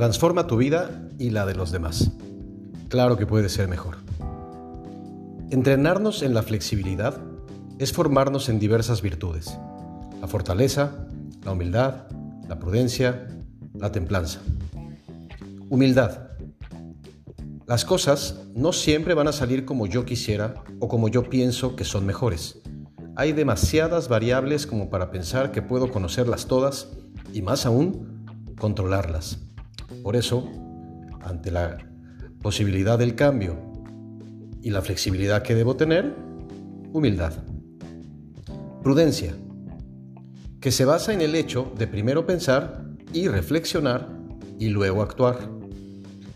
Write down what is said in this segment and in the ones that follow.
Transforma tu vida y la de los demás. Claro que puede ser mejor. Entrenarnos en la flexibilidad es formarnos en diversas virtudes. La fortaleza, la humildad, la prudencia, la templanza. Humildad. Las cosas no siempre van a salir como yo quisiera o como yo pienso que son mejores. Hay demasiadas variables como para pensar que puedo conocerlas todas y más aún, controlarlas. Por eso, ante la posibilidad del cambio y la flexibilidad que debo tener, humildad. Prudencia, que se basa en el hecho de primero pensar y reflexionar y luego actuar.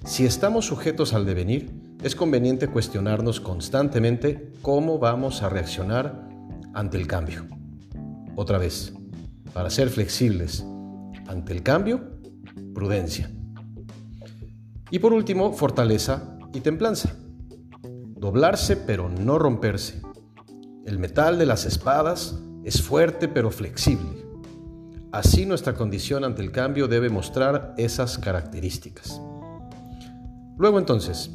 Si estamos sujetos al devenir, es conveniente cuestionarnos constantemente cómo vamos a reaccionar ante el cambio. Otra vez, para ser flexibles ante el cambio, prudencia. Y por último, fortaleza y templanza. Doblarse pero no romperse. El metal de las espadas es fuerte pero flexible. Así nuestra condición ante el cambio debe mostrar esas características. Luego entonces,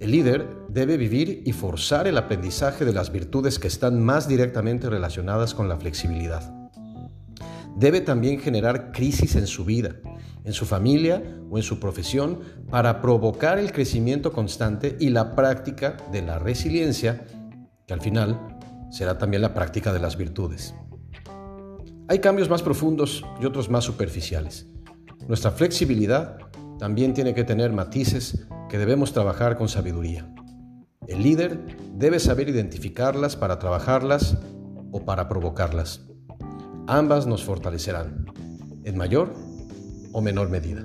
el líder debe vivir y forzar el aprendizaje de las virtudes que están más directamente relacionadas con la flexibilidad. Debe también generar crisis en su vida, en su familia o en su profesión para provocar el crecimiento constante y la práctica de la resiliencia, que al final será también la práctica de las virtudes. Hay cambios más profundos y otros más superficiales. Nuestra flexibilidad también tiene que tener matices que debemos trabajar con sabiduría. El líder debe saber identificarlas para trabajarlas o para provocarlas. Ambas nos fortalecerán, en mayor o menor medida.